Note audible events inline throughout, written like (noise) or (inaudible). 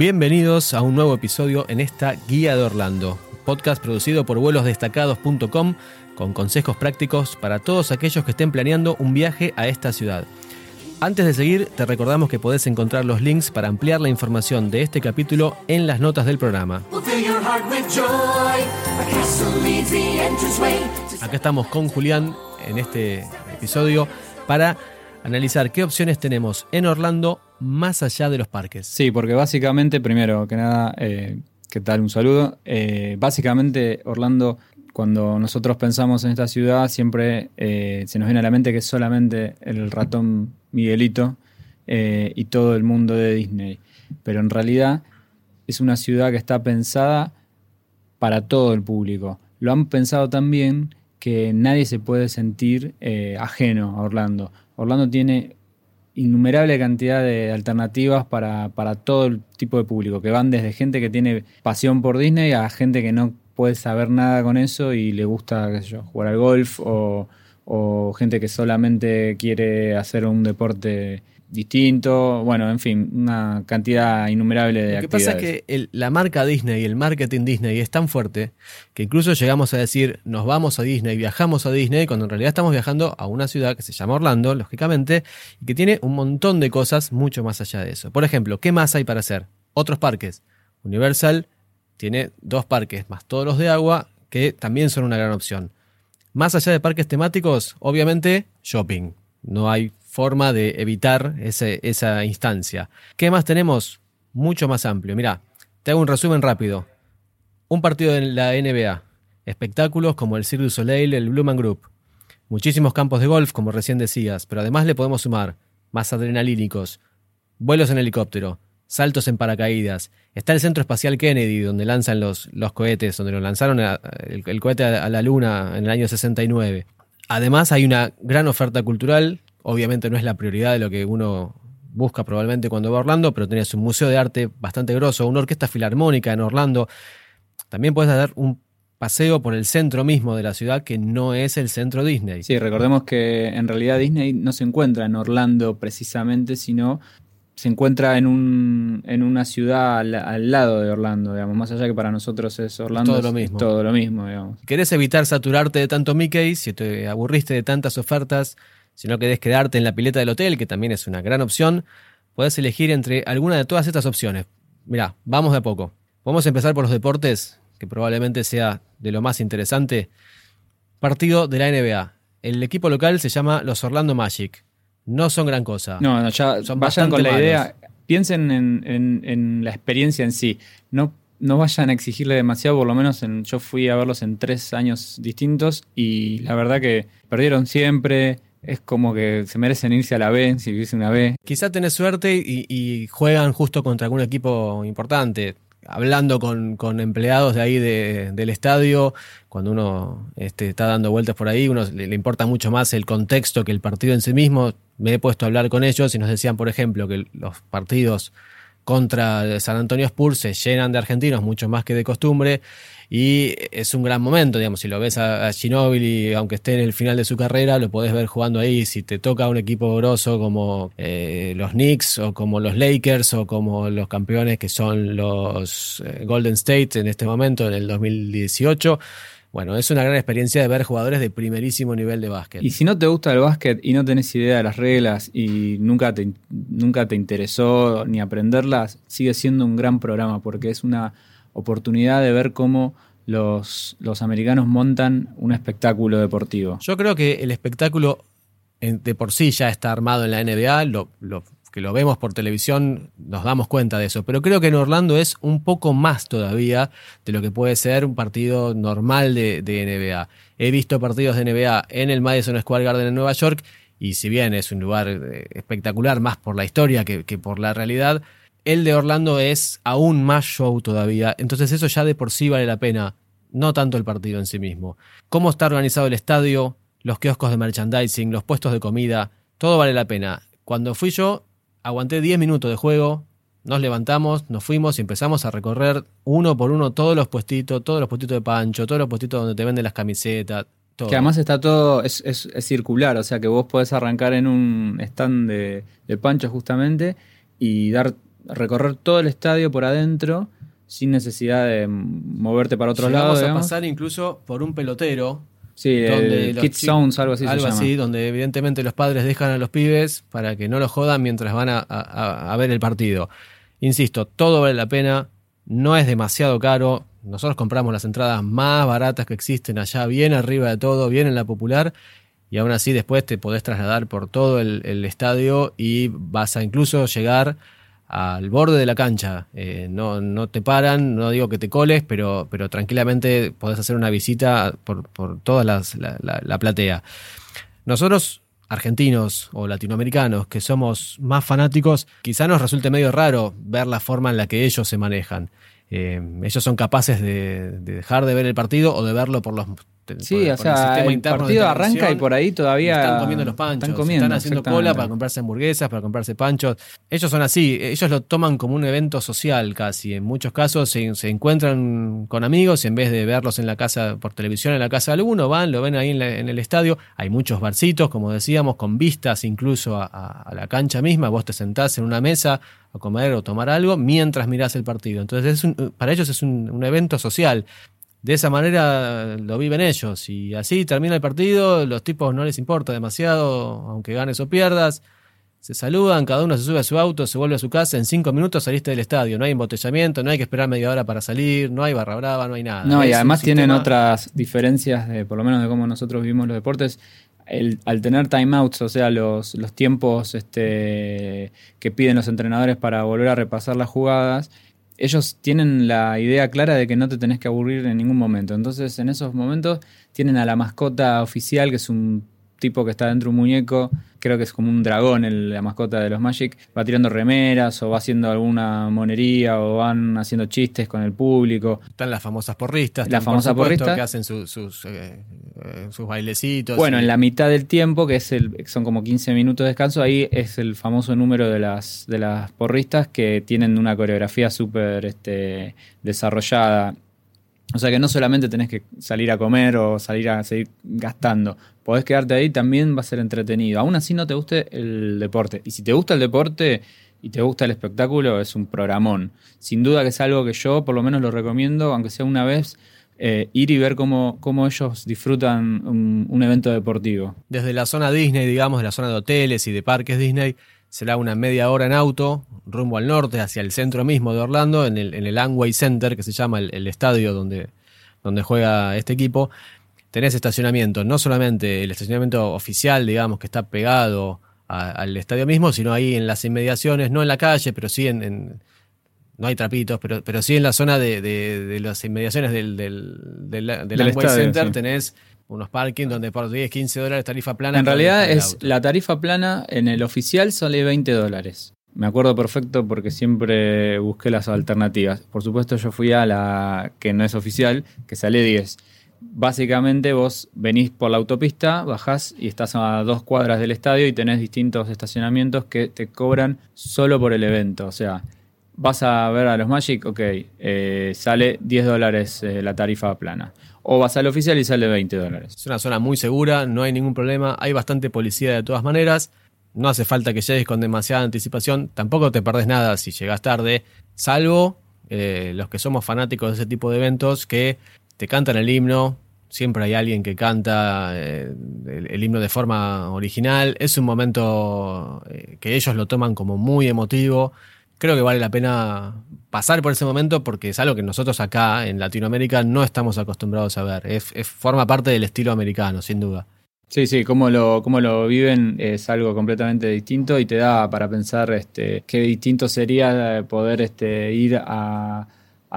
Bienvenidos a un nuevo episodio en esta Guía de Orlando, podcast producido por vuelosdestacados.com con consejos prácticos para todos aquellos que estén planeando un viaje a esta ciudad. Antes de seguir, te recordamos que podés encontrar los links para ampliar la información de este capítulo en las notas del programa. Acá estamos con Julián en este episodio para analizar qué opciones tenemos en Orlando más allá de los parques. Sí, porque básicamente, primero que nada, eh, ¿qué tal? Un saludo. Eh, básicamente, Orlando cuando nosotros pensamos en esta ciudad, siempre eh, se nos viene a la mente que es solamente el ratón Miguelito y todo el mundo de Disney. Pero en realidad es una ciudad que está pensada para todo el público. Lo han pensado también que nadie se puede sentir eh, ajeno a Orlando. Orlando tiene innumerable cantidad de alternativas para, para todo el tipo de público, que van desde gente que tiene pasión por Disney a gente que no puede saber nada con eso y le gusta jugar al golf o, gente que solamente quiere hacer un deporte distinto, bueno, en fin, una cantidad innumerable de Lo que pasa es que la marca Disney y el marketing Disney es tan fuerte que incluso llegamos a decir nos vamos a Disney, viajamos a Disney, cuando en realidad estamos viajando a una ciudad que se llama Orlando, lógicamente, y que tiene un montón de cosas mucho más allá de eso. Por ejemplo, ¿qué más hay para hacer? Otros parques. Universal, tiene dos parques más todos los de agua que también son una gran opción. Más allá de parques temáticos, obviamente, shopping. No hay forma de evitar esa instancia. ¿Qué más tenemos? Mucho más amplio. Mira, te hago un resumen rápido. Un partido de la NBA. Espectáculos como el Cirque du Soleil, el Blumen Group. Muchísimos campos de golf, como recién decías, pero además le podemos sumar más adrenalínicos, vuelos en helicóptero, saltos en paracaídas. Está el Centro Espacial Kennedy, donde lanzan los, los cohetes, donde lo lanzaron el, cohete a, la Luna en el año 69. Además, hay una gran oferta cultural. Obviamente no es la prioridad de lo que uno busca probablemente cuando va a Orlando, pero tenés un museo de arte bastante grosso, una orquesta filarmónica en Orlando. También puedes dar un paseo por el centro mismo de la ciudad que no es el centro Disney. Sí, recordemos que en realidad Disney no se encuentra en Orlando precisamente, sino se encuentra en, un, en una ciudad al, lado de Orlando, digamos, más allá que para nosotros es Orlando. Todo lo mismo. todo lo mismo, digamos. ¿Querés evitar saturarte de tanto Mickey, si te aburriste de tantas ofertas, si no querés quedarte en la pileta del hotel, que también es una gran opción, podés elegir entre alguna de todas estas opciones. Mirá, vamos de a poco. Vamos a empezar por los deportes, que probablemente sea de lo más interesante. Partido de la NBA. El equipo local se llama los Orlando Magic no son gran cosa. No, ya son vayan con la idea. Piensen en, la experiencia en sí. No, no vayan a exigirle demasiado, por lo menos en, yo fui a verlos en tres años distintos y la verdad que perdieron siempre. Es como que se merecen irse a la B si hubiese una B. Quizá tenés suerte y juegan justo contra algún equipo importante hablando con, empleados de ahí del estadio, cuando uno este, está dando vueltas por ahí, uno le, importa mucho más el contexto que el partido en sí mismo. Me he puesto a hablar con ellos y nos decían, por ejemplo, que los partidos contra San Antonio Spurs se llenan de argentinos mucho más que de costumbre y es un gran momento, digamos, si lo ves a, Ginóbili, aunque esté en el final de su carrera, lo podés ver jugando ahí, si te toca un equipo grosso como eh, los Knicks o como los Lakers o como los campeones que son los eh, Golden State en este momento, en el 2018, bueno, es una gran experiencia de ver jugadores de primerísimo nivel de básquet. Y si no te gusta el básquet y no tenés idea de las reglas y nunca te, nunca te interesó ni aprenderlas, sigue siendo un gran programa porque es una oportunidad de ver cómo los, los americanos montan un espectáculo deportivo. Yo creo que el espectáculo de por sí ya está armado en la NBA, lo, que lo vemos por televisión nos damos cuenta de eso, pero creo que en Orlando es un poco más todavía de lo que puede ser un partido normal de, NBA. He visto partidos de NBA en el Madison Square Garden en Nueva York y si bien es un lugar eh, espectacular más por la historia que, que por la realidad, el de Orlando es aún más show todavía, entonces eso ya de por sí vale la pena, no tanto el partido en sí mismo. Cómo está organizado el estadio, los kioscos de merchandising, los puestos de comida, todo vale la pena. Cuando fui yo, aguanté 10 minutos de juego, nos levantamos, nos fuimos y empezamos a recorrer uno por uno todos los puestitos, todos los puestitos de pancho, todos los puestitos donde te venden las camisetas, todo. Que además está todo, es, es- es circular, o sea que vos podés arrancar en un stand de, de pancho justamente y dar recorrer todo el estadio por adentro sin necesidad de moverte para otro Llegamos lado. a digamos. pasar incluso por un pelotero. Sí, donde el Kids algo así algo se llama. así, donde evidentemente los padres dejan a los pibes para que no los jodan mientras van a, a- a ver el partido. Insisto, todo vale la pena, no es demasiado caro. Nosotros compramos las entradas más baratas que existen allá, bien arriba de todo, bien en la popular. Y aún así después te podés trasladar por todo el, el estadio y vas a incluso llegar al borde de la cancha. Eh, no, no te paran, no digo que te coles, pero, pero tranquilamente podés hacer una visita por, por toda la, la- la platea. Nosotros, argentinos o latinoamericanos, que somos más fanáticos, quizá nos resulte medio raro ver la forma en la que ellos se manejan. Eh, ellos son capaces de dejar de ver el partido o de verlo por los por- Sí, por o el sea, sistema el interno de partido arranca y por ahí todavía Están comiendo los panchos, Están comiendo, están haciendo cola para comprarse hamburguesas, para comprarse panchos. Ellos son así, ellos lo toman como un evento social casi. En muchos casos se, se encuentran con amigos y en vez de verlos en la casa, por televisión en la casa de alguno, van, lo ven ahí en, la- en el estadio. Hay muchos barcitos, como decíamos, con vistas incluso a, a- a la cancha misma. Vos te sentás en una mesa a comer o tomar algo mientras mirás el partido. Entonces, es un- para ellos es un- un evento social. De esa manera lo viven ellos. Y así termina el partido, los tipos no les importa demasiado, aunque ganes o pierdas. Se saludan, cada uno se sube a su auto, se vuelve a su casa, en cinco minutos saliste del estadio. No hay embotellamiento, no hay que esperar media hora para salir, no hay barra brava, no hay nada. No, y además tienen sistema- otras diferencias, de, por lo menos de cómo nosotros vivimos los deportes. El- al tener timeouts, o sea, los, los tiempos este, que piden los entrenadores para volver a repasar las jugadas, ellos tienen la idea clara de que no te tenés que aburrir en ningún momento. Entonces, en esos momentos tienen a la mascota oficial, que es un tipo que está dentro de un muñeco, creo que es como un dragón el- la mascota de los Magic, va tirando remeras o va haciendo alguna monería o van haciendo chistes con el público. Están las famosas porristas. Las famosas porristas. Que hacen su- sus, eh, eh, sus bailecitos. Bueno, y- en la mitad del tiempo, que es el, son como 15 minutos de descanso, ahí es el famoso número de las, de las porristas que tienen una coreografía súper este, desarrollada. O sea que no solamente tenés que salir a comer o salir a seguir gastando, podés quedarte ahí, también va a ser entretenido. Aún así no te guste el deporte. Y si te gusta el deporte y te gusta el espectáculo, es un programón. Sin duda que es algo que yo por lo menos lo recomiendo, aunque sea una vez, eh, ir y ver cómo, cómo ellos disfrutan un, un evento deportivo. Desde la zona Disney, digamos, de la zona de hoteles y de parques Disney, será una media hora en auto, rumbo al norte, hacia el centro mismo de Orlando, en el, en el Amway Center, que se llama el, el estadio donde, donde juega este equipo. Tenés estacionamiento, no solamente el estacionamiento oficial, digamos, que está pegado a- al estadio mismo, sino ahí en las inmediaciones, no en la calle, pero sí en, en- no hay trapitos, pero, pero sí en la zona de, de- de las inmediaciones del, del, del, del Del Amway estadio, Center sí. tenés unos parking donde por 10, 15 dólares tarifa plana. En realidad es la tarifa plana en el oficial sale 20 dólares. Me acuerdo perfecto porque siempre busqué las alternativas. Por supuesto yo fui a la que no es oficial, que sale 10. Básicamente vos venís por la autopista, bajás y estás a dos cuadras del estadio y tenés distintos estacionamientos que te cobran solo por el evento. O sea, vas a ver a los Magic, ok, eh, sale 10 dólares eh, la tarifa plana. O vas al oficial y sale 20 dólares. Es una zona muy segura, no hay ningún problema, hay bastante policía de todas maneras. No hace falta que llegues con demasiada anticipación, tampoco te perdés nada si llegas tarde, salvo eh, los que somos fanáticos de ese tipo de eventos que te cantan el himno, siempre hay alguien que canta eh, el, himno de forma original, es un momento eh, que ellos lo toman como muy emotivo. Creo que vale la pena pasar por ese momento porque es algo que nosotros acá en Latinoamérica no estamos acostumbrados a ver. Es, es- forma parte del estilo americano, sin duda. Sí, sí, cómo lo, cómo lo viven es algo completamente distinto y te da para pensar este, qué distinto sería eh, poder este, ir a,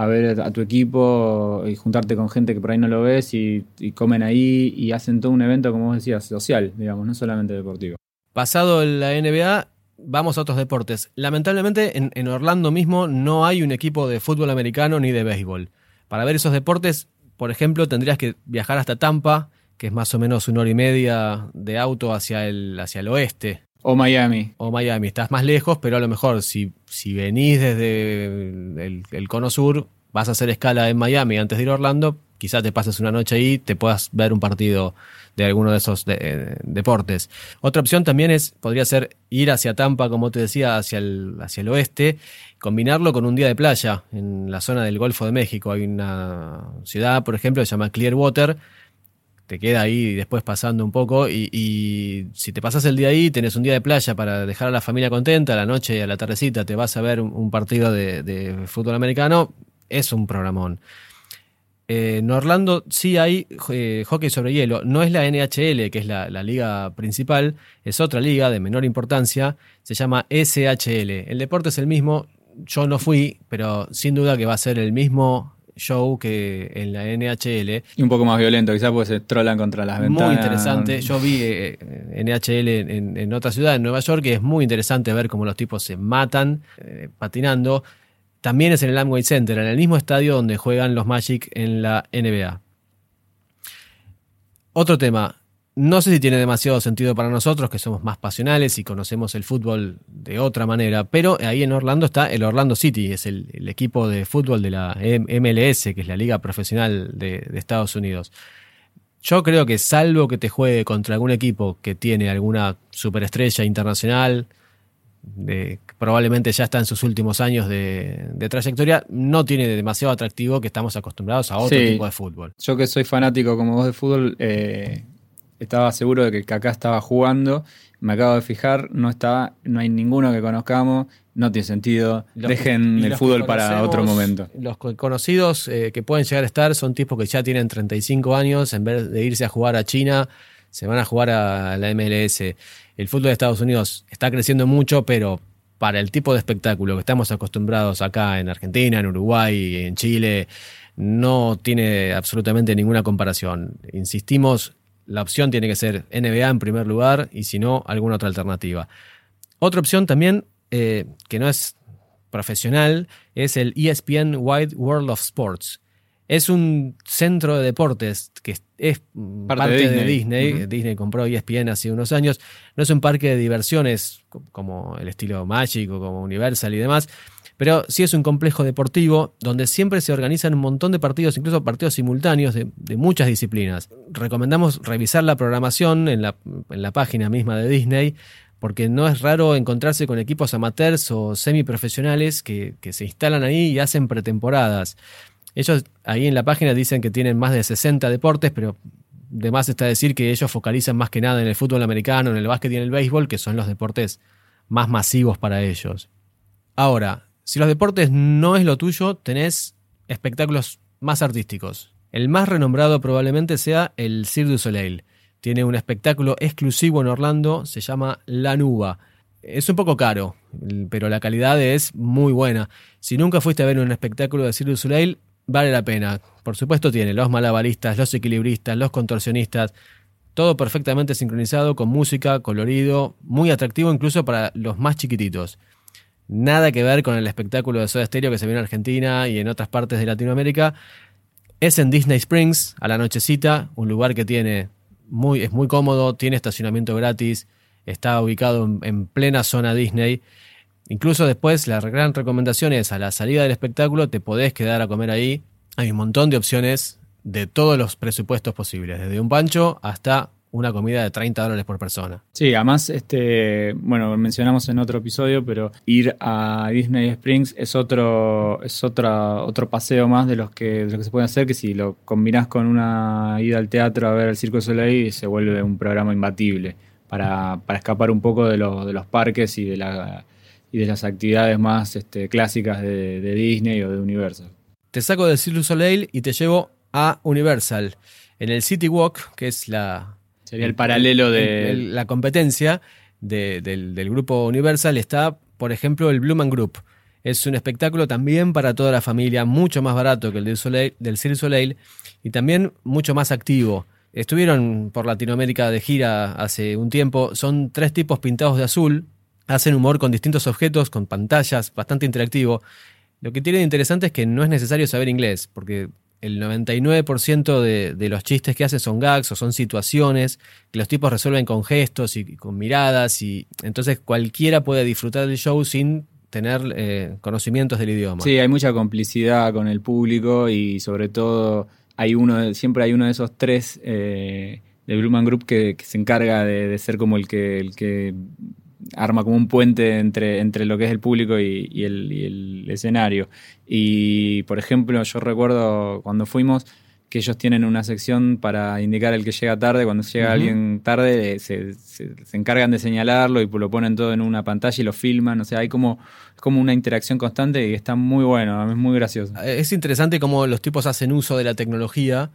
ver a tu equipo y juntarte con gente que por ahí no lo ves y, y comen ahí y hacen todo un evento, como vos decías, social, digamos, no solamente deportivo. Pasado la NBA, vamos a otros deportes. Lamentablemente en, en Orlando mismo no hay un equipo de fútbol americano ni de béisbol. Para ver esos deportes, por ejemplo, tendrías que viajar hasta Tampa, que es más o menos una hora y media de auto hacia el, hacia el oeste. O Miami. o Miami. Estás más lejos, pero a lo mejor si, si venís desde el, el cono sur, vas a hacer escala en Miami antes de ir a Orlando, quizás te pases una noche ahí, te puedas ver un partido de alguno de esos eh, deportes. Otra opción también es, podría ser ir hacia Tampa, como te decía, hacia el, hacia el oeste, combinarlo con un día de playa en la zona del Golfo de México. Hay una ciudad, por ejemplo, que se llama Clearwater, te queda ahí después pasando un poco y, si te pasas el día ahí, tenés un día de playa para dejar a la familia contenta, a la noche y a la tardecita te vas a ver un, partido de fútbol americano, es un programón. Eh, en Orlando sí hay eh, hockey sobre hielo. No es la NHL, que es la, liga principal, es otra liga de menor importancia, se llama SHL. El deporte es el mismo, yo no fui, pero sin duda que va a ser el mismo show que en la NHL. Y un poco más violento, quizás porque se trolan contra las ventanas. Muy interesante. Yo vi eh, NHL en, otra ciudad, en Nueva York, y es muy interesante ver cómo los tipos se matan patinando. También es en el Amway Center, en el mismo estadio donde juegan los Magic en la NBA. Otro tema, no sé si tiene demasiado sentido para nosotros, que somos más pasionales y conocemos el fútbol de otra manera, pero ahí en Orlando está el Orlando City, es el, equipo de fútbol de la MLS, que es la liga profesional de, de Estados Unidos. Yo creo que salvo que te juegue contra algún equipo que tiene alguna superestrella internacional, probablemente ya está en sus últimos años de, trayectoria, no tiene demasiado atractivo que estamos acostumbrados a otro tipo de fútbol. Yo que soy fanático como vos de fútbol, eh, estaba seguro de que Kaká estaba jugando. Me acabo de fijar, no está, no hay ninguno que conozcamos, no tiene sentido. Dejen el fútbol para otro momento. Los conocidos eh, que pueden llegar a estar son tipos que ya tienen 35 años, en vez de irse a jugar a China, se van a jugar a la MLS el fútbol de Estados Unidos está creciendo mucho, pero para el tipo de espectáculo que estamos acostumbrados acá en Argentina, en Uruguay, en Chile, no tiene absolutamente ninguna comparación. Insistimos, la opción tiene que ser NBA en primer lugar y si no, alguna otra alternativa. Otra opción también, eh, que no es profesional, es el ESPN Wide World of Sports. Es un centro de deportes que es parte, de Disney. Disney. compró ESPN hace unos años. No es un parque de diversiones como el estilo Magic o como Universal y demás, pero sí es un complejo deportivo donde siempre se organizan un montón de partidos, incluso partidos simultáneos de, muchas disciplinas. Recomendamos revisar la programación en la, página misma de Disney porque no es raro encontrarse con equipos amateurs o semiprofesionales que, que se instalan ahí y hacen pretemporadas. Ellos ahí en la página dicen que tienen más de 60 deportes, pero de más está decir que ellos focalizan más que nada en el fútbol americano, en el básquet y en el béisbol, que son los deportes más masivos para ellos. Ahora, si los deportes no es lo tuyo, tenés espectáculos más artísticos. El más renombrado probablemente sea el Cirque du Soleil. Tiene un espectáculo exclusivo en Orlando, se llama La Nuba. Es un poco caro, pero la calidad es muy buena. Si nunca fuiste a ver un espectáculo de Cirque du Soleil, vale la pena. Por supuesto tiene los malabaristas, los equilibristas, los contorsionistas, todo perfectamente sincronizado con música, colorido, muy atractivo incluso para los más chiquititos. Nada que ver con el espectáculo de Soda Stereo que se ve en Argentina y en otras partes de Latinoamérica. Es en Disney Springs, a la nochecita, un lugar que tiene muy, es muy cómodo, tiene estacionamiento gratis, está ubicado en, en plena zona Disney Incluso después la gran recomendación es a la salida del espectáculo te podés quedar a comer ahí. Hay un montón de opciones de todos los presupuestos posibles, desde un pancho hasta una comida de 30 dólares por persona. Sí, además, este, bueno, mencionamos en otro episodio, pero ir a Disney Springs es otro, es otra, otro paseo más de los que, de que se puede hacer, que si lo combinás con una ida al teatro a ver el Circo Soleil, se vuelve un programa imbatible para, para escapar un poco de, de los parques y de la y de las actividades más este, clásicas de, Disney o de Universal. Te saco del du Soleil y te llevo a Universal. En el City Walk, que es la... Sería el, paralelo de... la competencia del, grupo Universal, está, por ejemplo, el Blue Group. Es un espectáculo también para toda la familia, mucho más barato que el del, Soleil, del Cirque Soleil y también mucho más activo. Estuvieron por Latinoamérica de gira hace un tiempo. Son tres tipos pintados de azul, hacen humor con distintos objetos, con pantallas, bastante interactivo. Lo que tiene de interesante es que no es necesario saber inglés, porque el 99% de, de, los chistes que hacen son gags o son situaciones que los tipos resuelven con gestos y con miradas y entonces cualquiera puede disfrutar del show sin tener eh, conocimientos del idioma. Sí, hay mucha complicidad con el público y sobre todo hay uno, siempre hay uno de esos tres eh, del Blumen Group que, se encarga de, ser como el que, el que arma como un puente entre, entre lo que es el público y, el, escenario. Y, por ejemplo, yo recuerdo cuando fuimos que ellos tienen una sección para indicar el que llega tarde. Cuando llega alguien tarde, se, encargan de señalarlo y lo ponen todo en una pantalla y lo filman. O sea, hay como, como una interacción constante y está muy bueno, es muy gracioso. Es interesante cómo los tipos hacen uso de la tecnología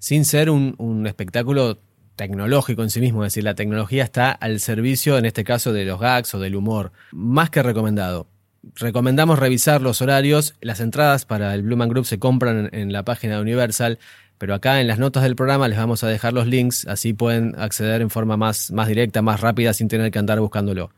sin ser un, un espectáculo tecnológico en sí mismo, es decir, la tecnología está al servicio, en este caso, de los gags o del humor. Más que recomendado. Recomendamos revisar los horarios. Las entradas para el Blue Group se compran en, la página de Universal, pero acá en las notas del programa les vamos a dejar los links, así pueden acceder en forma más, más directa, más rápida, sin tener que andar buscándolo.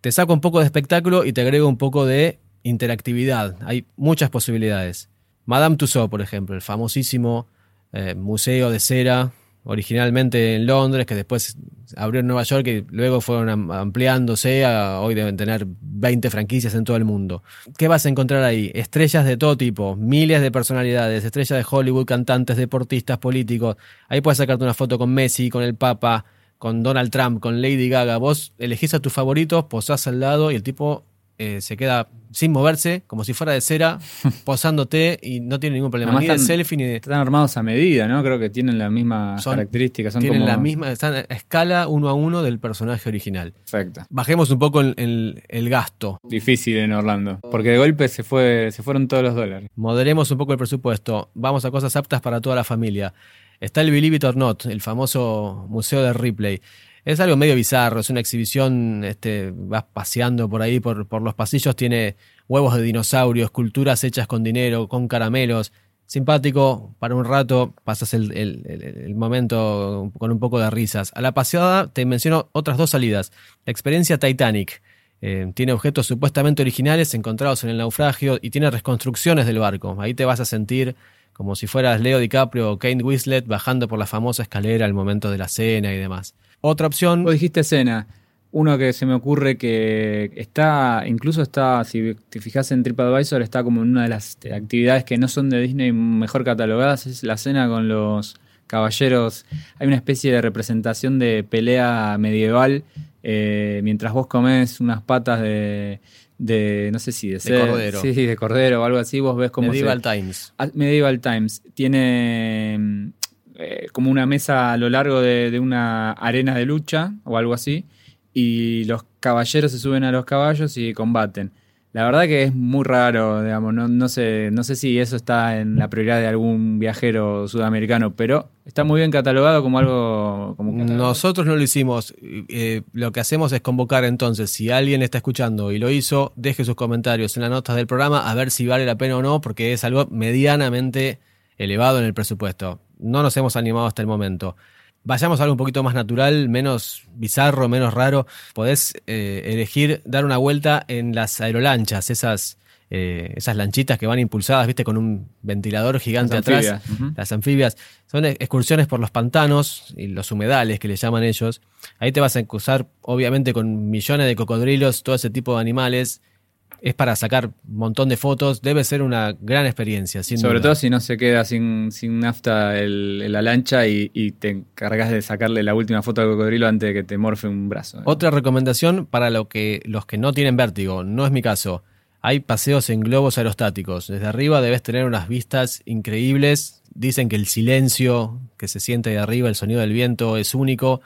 Te saco un poco de espectáculo y te agrego un poco de interactividad. Hay muchas posibilidades. Madame Tussauds, por ejemplo, el famosísimo eh, museo de cera originalmente en Londres, que después abrió en Nueva York y luego fueron ampliándose. A, hoy deben tener 20 franquicias en todo el mundo. ¿Qué vas a encontrar ahí? Estrellas de todo tipo, miles de personalidades, estrellas de Hollywood, cantantes, deportistas, políticos. Ahí puedes sacarte una foto con Messi, con el Papa, con Donald Trump, con Lady Gaga. Vos elegís a tus favoritos, posás al lado y el tipo eh, se queda sin moverse, como si fuera de cera, (laughs) posándote y no tiene ningún problema. ni de selfie ni de. Están armados a medida, ¿no? Creo que tienen las mismas características. tienen la misma, están a escala uno a uno del personaje original. Perfecto. Bajemos un poco el, el, gasto. Difícil en Orlando, porque de golpe se, fue, se fueron todos los dólares. Moderemos un poco el presupuesto. Vamos a cosas aptas para toda la familia. Está el Believe It or Not, el famoso museo de Ripley. Es algo medio bizarro, es una exhibición, este, vas paseando por ahí, por, por los pasillos, tiene huevos de dinosaurio, esculturas hechas con dinero, con caramelos. Simpático, para un rato pasas el, momento con un poco de risas. A la paseada te menciono otras dos salidas. La experiencia Titanic. Eh, tiene objetos supuestamente originales encontrados en el naufragio y tiene reconstrucciones del barco. Ahí te vas a sentir como si fueras Leo DiCaprio o Kate Winslet bajando por la famosa escalera al momento de la cena y demás. Otra opción. Vos dijiste cena. Uno que se me ocurre que está, incluso está, si te fijas en TripAdvisor, está como en una de las actividades que no son de Disney mejor catalogadas, es la cena con los caballeros. Hay una especie de representación de pelea medieval eh, mientras vos comes unas patas de, de no sé si de, cordero. Sí, de cordero o algo así, vos ves como... Medieval Times. Ah, Medieval Times. Tiene eh, como una mesa a lo largo de, una arena de lucha o algo así, y los caballeros se suben a los caballos y combaten. La verdad que es muy raro, digamos, no, sé, no sé si eso está en la prioridad de algún viajero sudamericano, pero está muy bien catalogado como algo... Como Nosotros no lo hicimos, eh, lo que hacemos es convocar entonces, si alguien está escuchando y lo hizo, deje sus comentarios en las notas del programa a ver si vale la pena o no, porque es algo medianamente elevado en el presupuesto no nos hemos animado hasta el momento. Vayamos a algo un poquito más natural, menos bizarro, menos raro. Podés eh, elegir dar una vuelta en las aerolanchas, esas, eh, esas lanchitas que van impulsadas, viste, con un ventilador gigante atrás. Las anfibias. Son excursiones por los pantanos y los humedales que le llaman ellos. Ahí te vas a cruzar, obviamente, con millones de cocodrilos, todo ese tipo de animales es para sacar un montón de fotos, debe ser una gran experiencia. Sobre todo si no se queda sin, sin nafta la lancha y, te encargas de sacarle la última foto al cocodrilo antes de que te morfe un brazo. Otra recomendación para lo que, los que no tienen vértigo, no es mi caso. Hay paseos en globos aerostáticos. Desde arriba debes tener unas vistas increíbles. Dicen que el silencio que se siente de arriba, el sonido del viento es único.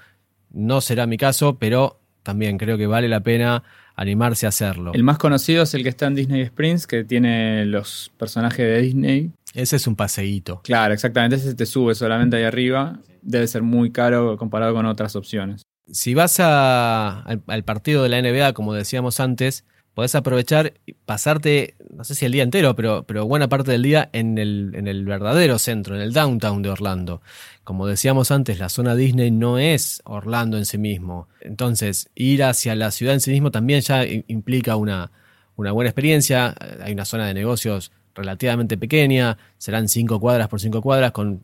No será mi caso, pero también creo que vale la pena animarse a hacerlo. El más conocido es el que está en Disney Springs, que tiene los personajes de Disney. Ese es un paseíto. Claro, exactamente. Ese te sube solamente ahí arriba. Debe ser muy caro comparado con otras opciones. Si vas al, al partido de la NBA, como decíamos antes, podés aprovechar y pasarte, no sé si el día entero, pero, pero buena parte del día en el, en el verdadero centro, en el downtown de Orlando. Como decíamos antes, la zona Disney no es Orlando en sí mismo. Entonces, ir hacia la ciudad en sí mismo también ya implica una, una buena experiencia. Hay una zona de negocios relativamente pequeña, serán cinco cuadras por cinco cuadras con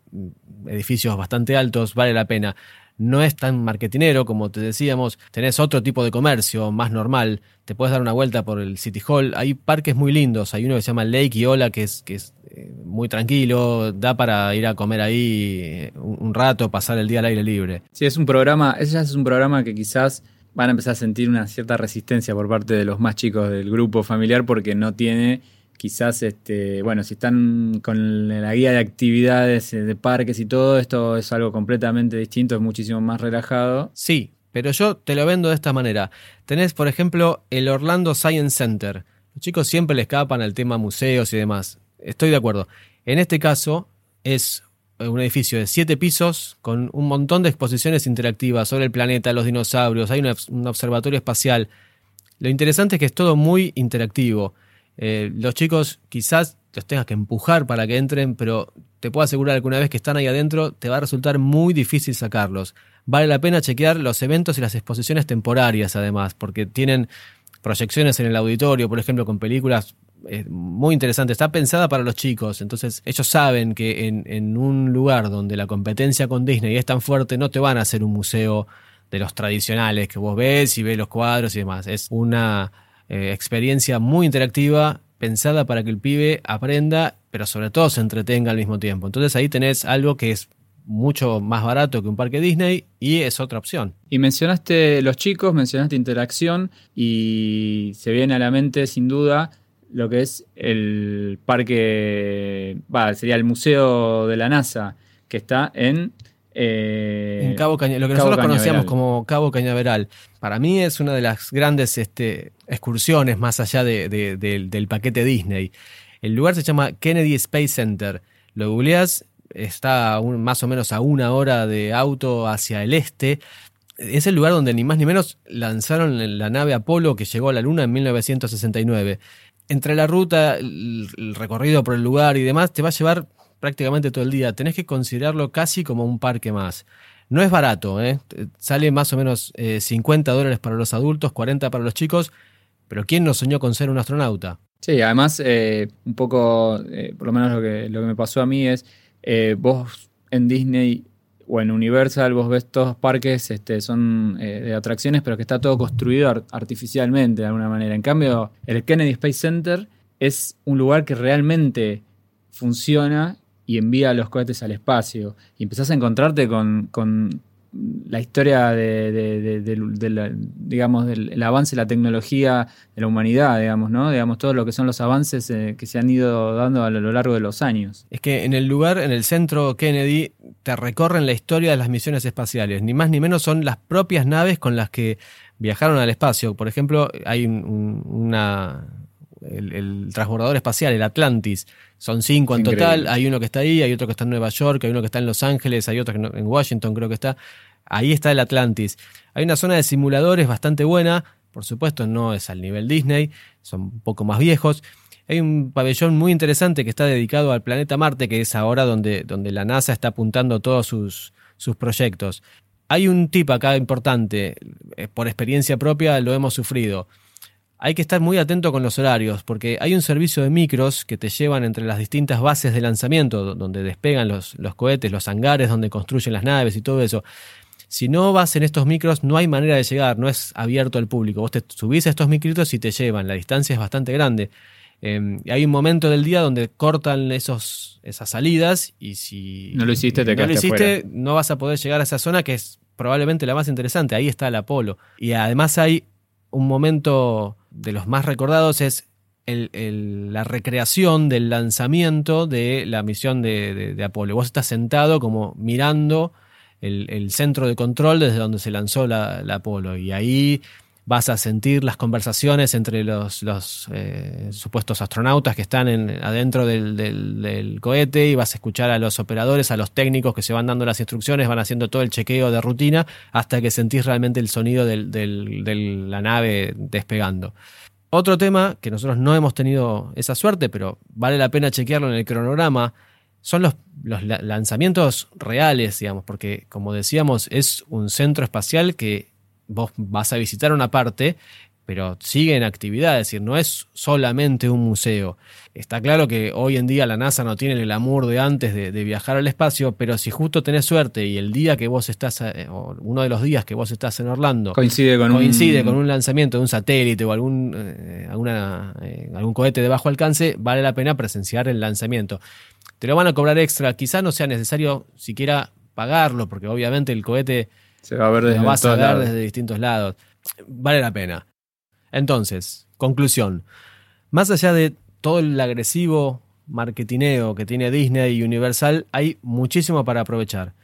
edificios bastante altos, vale la pena. No es tan marketinero como te decíamos, tenés otro tipo de comercio más normal, te puedes dar una vuelta por el City Hall, hay parques muy lindos, hay uno que se llama Lake y Ola que es, que es eh, muy tranquilo, da para ir a comer ahí eh, un rato, pasar el día al aire libre. Sí, es un programa, ese es un programa que quizás van a empezar a sentir una cierta resistencia por parte de los más chicos del grupo familiar porque no tiene quizás, este, bueno, si están con la guía de actividades eh, de parques y todo, esto es algo completamente distinto, es muchísimo más relajado. Sí, pero yo te lo vendo de esta manera. Tenés, por ejemplo, el Orlando Science Center. Los chicos siempre le escapan al tema museos y demás. Estoy de acuerdo. En este caso es un edificio de siete pisos con un montón de exposiciones interactivas sobre el planeta, los dinosaurios, hay un observatorio espacial. Lo interesante es que es todo muy interactivo. Eh, los chicos quizás los tengas que empujar para que entren, pero te puedo asegurar que una vez que están ahí adentro te va a resultar muy difícil sacarlos. Vale la pena chequear los eventos y las exposiciones temporarias además, porque tienen proyecciones en el auditorio, por ejemplo, con películas es muy interesante. Está pensada para los chicos. Entonces, ellos saben que en, un lugar donde la competencia con Disney es tan fuerte, no te van a hacer un museo de los tradicionales que vos ves y ves los cuadros y demás. Es una eh, experiencia muy interactiva, pensada para que el pibe aprenda, pero sobre todo se entretenga al mismo tiempo. Entonces, ahí tenés algo que es mucho más barato que un parque Disney y es otra opción. Y mencionaste los chicos, mencionaste interacción y se viene a la mente sin duda lo que es el parque, va, sería el Museo de la NASA, que está en... Eh, en Cabo Caña, lo que nosotros conocíamos como Cabo Cañaveral. Para mí es una de las grandes este, excursiones más allá del paquete Disney. El lugar se llama Kennedy Space Center. Lo googleás, está más o menos a una hora de auto hacia el este. Es el lugar donde ni más ni menos lanzaron la nave Apolo que llegó a la Luna en 1969 entre la ruta, el, recorrido por el lugar y demás, te va a llevar prácticamente todo el día. Tenés que considerarlo casi como un parque más. No es barato, ¿eh? sale más o menos 50 eh, dólares para los adultos, 40 para los chicos, pero ¿quién no soñó con ser un astronauta? Sí, además, eh, un poco, por lo menos lo que, me pasó a mí es, vos en Disney o en Universal vos ves todos parques este, son eh, de atracciones, pero que está todo construido artificialmente de alguna manera. En cambio, el Kennedy Space Center es un lugar que realmente funciona y envía los cohetes al espacio. Y empezás a encontrarte con la historia de, digamos, del avance de la tecnología de la humanidad, digamos, ¿no? Digamos, todo lo que son los avances eh, que se han ido dando a lo largo de los años. Es que en el lugar, en el centro Kennedy, te recorren la historia de las misiones espaciales. Ni más ni menos son las propias naves con las que viajaron al espacio. Por ejemplo, hay una, el, transbordador espacial, el Atlantis. Son cinco en total. Hay uno que está ahí, hay otro que está en Nueva York, hay uno que está en Los Ángeles, hay otro que en Washington creo que está. Ahí está el Atlantis. Hay una zona de simuladores bastante buena. Por supuesto, no es al nivel Disney, son un poco más viejos. Hay un pabellón muy interesante que está dedicado al planeta Marte, que es ahora donde, donde la NASA está apuntando todos sus, sus proyectos. Hay un tip acá importante, eh, por experiencia propia lo hemos sufrido hay que estar muy atento con los horarios, porque hay un servicio de micros que te llevan entre las distintas bases de lanzamiento, donde despegan los, cohetes, los hangares donde construyen las naves y todo eso. Si no vas en estos micros, no hay manera de llegar, no es abierto al público. Vos te subís a estos micritos y te llevan, la distancia es bastante grande. Em, hay un momento del día donde cortan esos, esas salidas y si no lo hiciste, te no lo hiciste, no vas a poder llegar a esa zona que es probablemente la más interesante. Ahí está el Apolo. Y además hay un momento de los más recordados es la recreación del lanzamiento de la misión de, Apolo. Vos estás sentado como mirando el, centro de control desde donde se lanzó la, la Apolo y ahí vas a sentir las conversaciones entre los, eh, supuestos astronautas que están adentro del, cohete y vas a escuchar a los operadores, a los técnicos que se van dando las instrucciones, van haciendo todo el chequeo de rutina hasta que sentís realmente el sonido de la nave despegando. Otro tema que nosotros no hemos tenido esa suerte, pero vale la pena chequearlo en el cronograma, son los, los lanzamientos reales, digamos, porque como decíamos, es un centro espacial que vos vas a visitar una parte pero sigue en actividad, es decir, no es solamente un museo. Está claro que hoy en día la NASA no tiene el glamour de antes de, viajar al espacio, pero si justo tenés suerte y el día que vos estás, eh, o uno de los días que vos estás en Orlando, coincide con, coincide un... con un lanzamiento de un satélite o algún, eh, alguna, eh, algún cohete de bajo alcance, vale la pena presenciar el lanzamiento. Te lo van a cobrar extra, quizás no sea necesario siquiera pagarlo, porque obviamente el cohete se va a ver desde, lo vas a ver desde distintos lados. Vale la pena. Entonces, conclusión. Más allá de todo el agresivo marketineo que tiene Disney y Universal, hay muchísimo para aprovechar.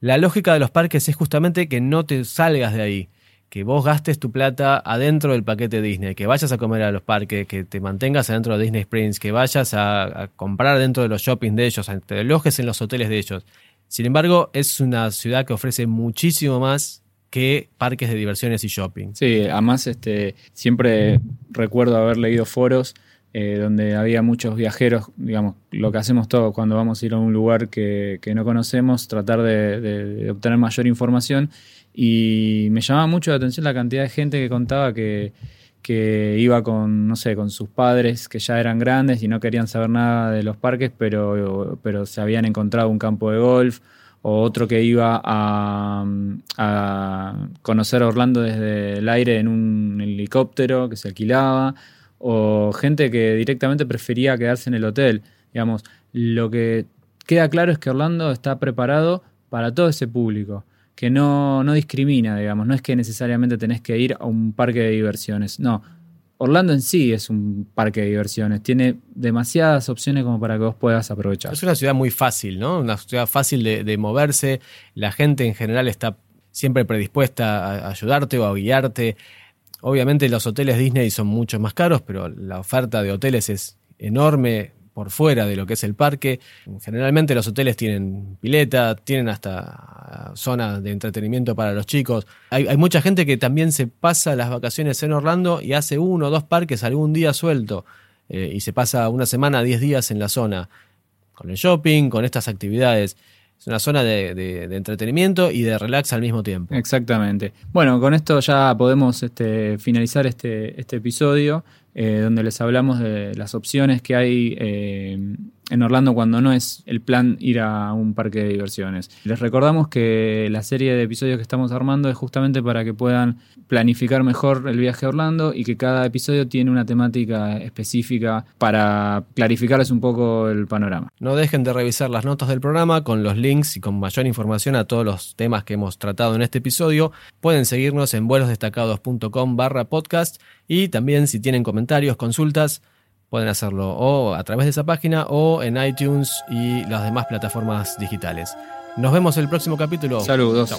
La lógica de los parques es justamente que no te salgas de ahí, que vos gastes tu plata adentro del paquete Disney, que vayas a comer a los parques, que te mantengas adentro de Disney Springs, que vayas a, comprar dentro de los shoppings de ellos, te alojes en los hoteles de ellos. Sin embargo, es una ciudad que ofrece muchísimo más que parques de diversiones y shopping. Sí, además este, siempre recuerdo haber leído foros eh, donde había muchos viajeros, digamos, lo que hacemos todos cuando vamos a ir a un lugar que, no conocemos, tratar de, obtener mayor información. Y me llamaba mucho la atención la cantidad de gente que contaba que, que iba con, no sé, con sus padres que ya eran grandes y no querían saber nada de los parques, pero, pero se habían encontrado un campo de golf o otro que iba a, conocer a Orlando desde el aire en un helicóptero que se alquilaba, o gente que directamente prefería quedarse en el hotel. Digamos, lo que queda claro es que Orlando está preparado para todo ese público, que no, no discrimina, digamos, no es que necesariamente tenés que ir a un parque de diversiones, no, Orlando en sí es un parque de diversiones, tiene demasiadas opciones como para que vos puedas aprovechar. Es una ciudad muy fácil, ¿no? Una ciudad fácil de, moverse, la gente en general está siempre predispuesta a ayudarte o a guiarte. Obviamente los hoteles Disney son mucho más caros, pero la oferta de hoteles es enorme, por fuera de lo que es el parque. Generalmente los hoteles tienen pileta, tienen hasta zonas de entretenimiento para los chicos. Hay, mucha gente que también se pasa las vacaciones en Orlando y hace uno o dos parques algún día suelto eh, y se pasa una semana, diez días en la zona, con el shopping, con estas actividades. Es una zona de, entretenimiento y de relax al mismo tiempo. Exactamente. Bueno, con esto ya podemos este, finalizar este, este episodio. Eh, donde les hablamos de las opciones que hay eh, en Orlando cuando no es el plan ir a un parque de diversiones. Les recordamos que la serie de episodios que estamos armando es justamente para que puedan planificar mejor el viaje a Orlando y que cada episodio tiene una temática específica para clarificarles un poco el panorama. No dejen de revisar las notas del programa con los links y con mayor información a todos los temas que hemos tratado en este episodio. Pueden seguirnos en vuelosdestacados.com barra podcast y también si tienen comentarios, consultas, pueden hacerlo o a través de esa página o en iTunes y las demás plataformas digitales. Nos vemos en el próximo capítulo. Saludos.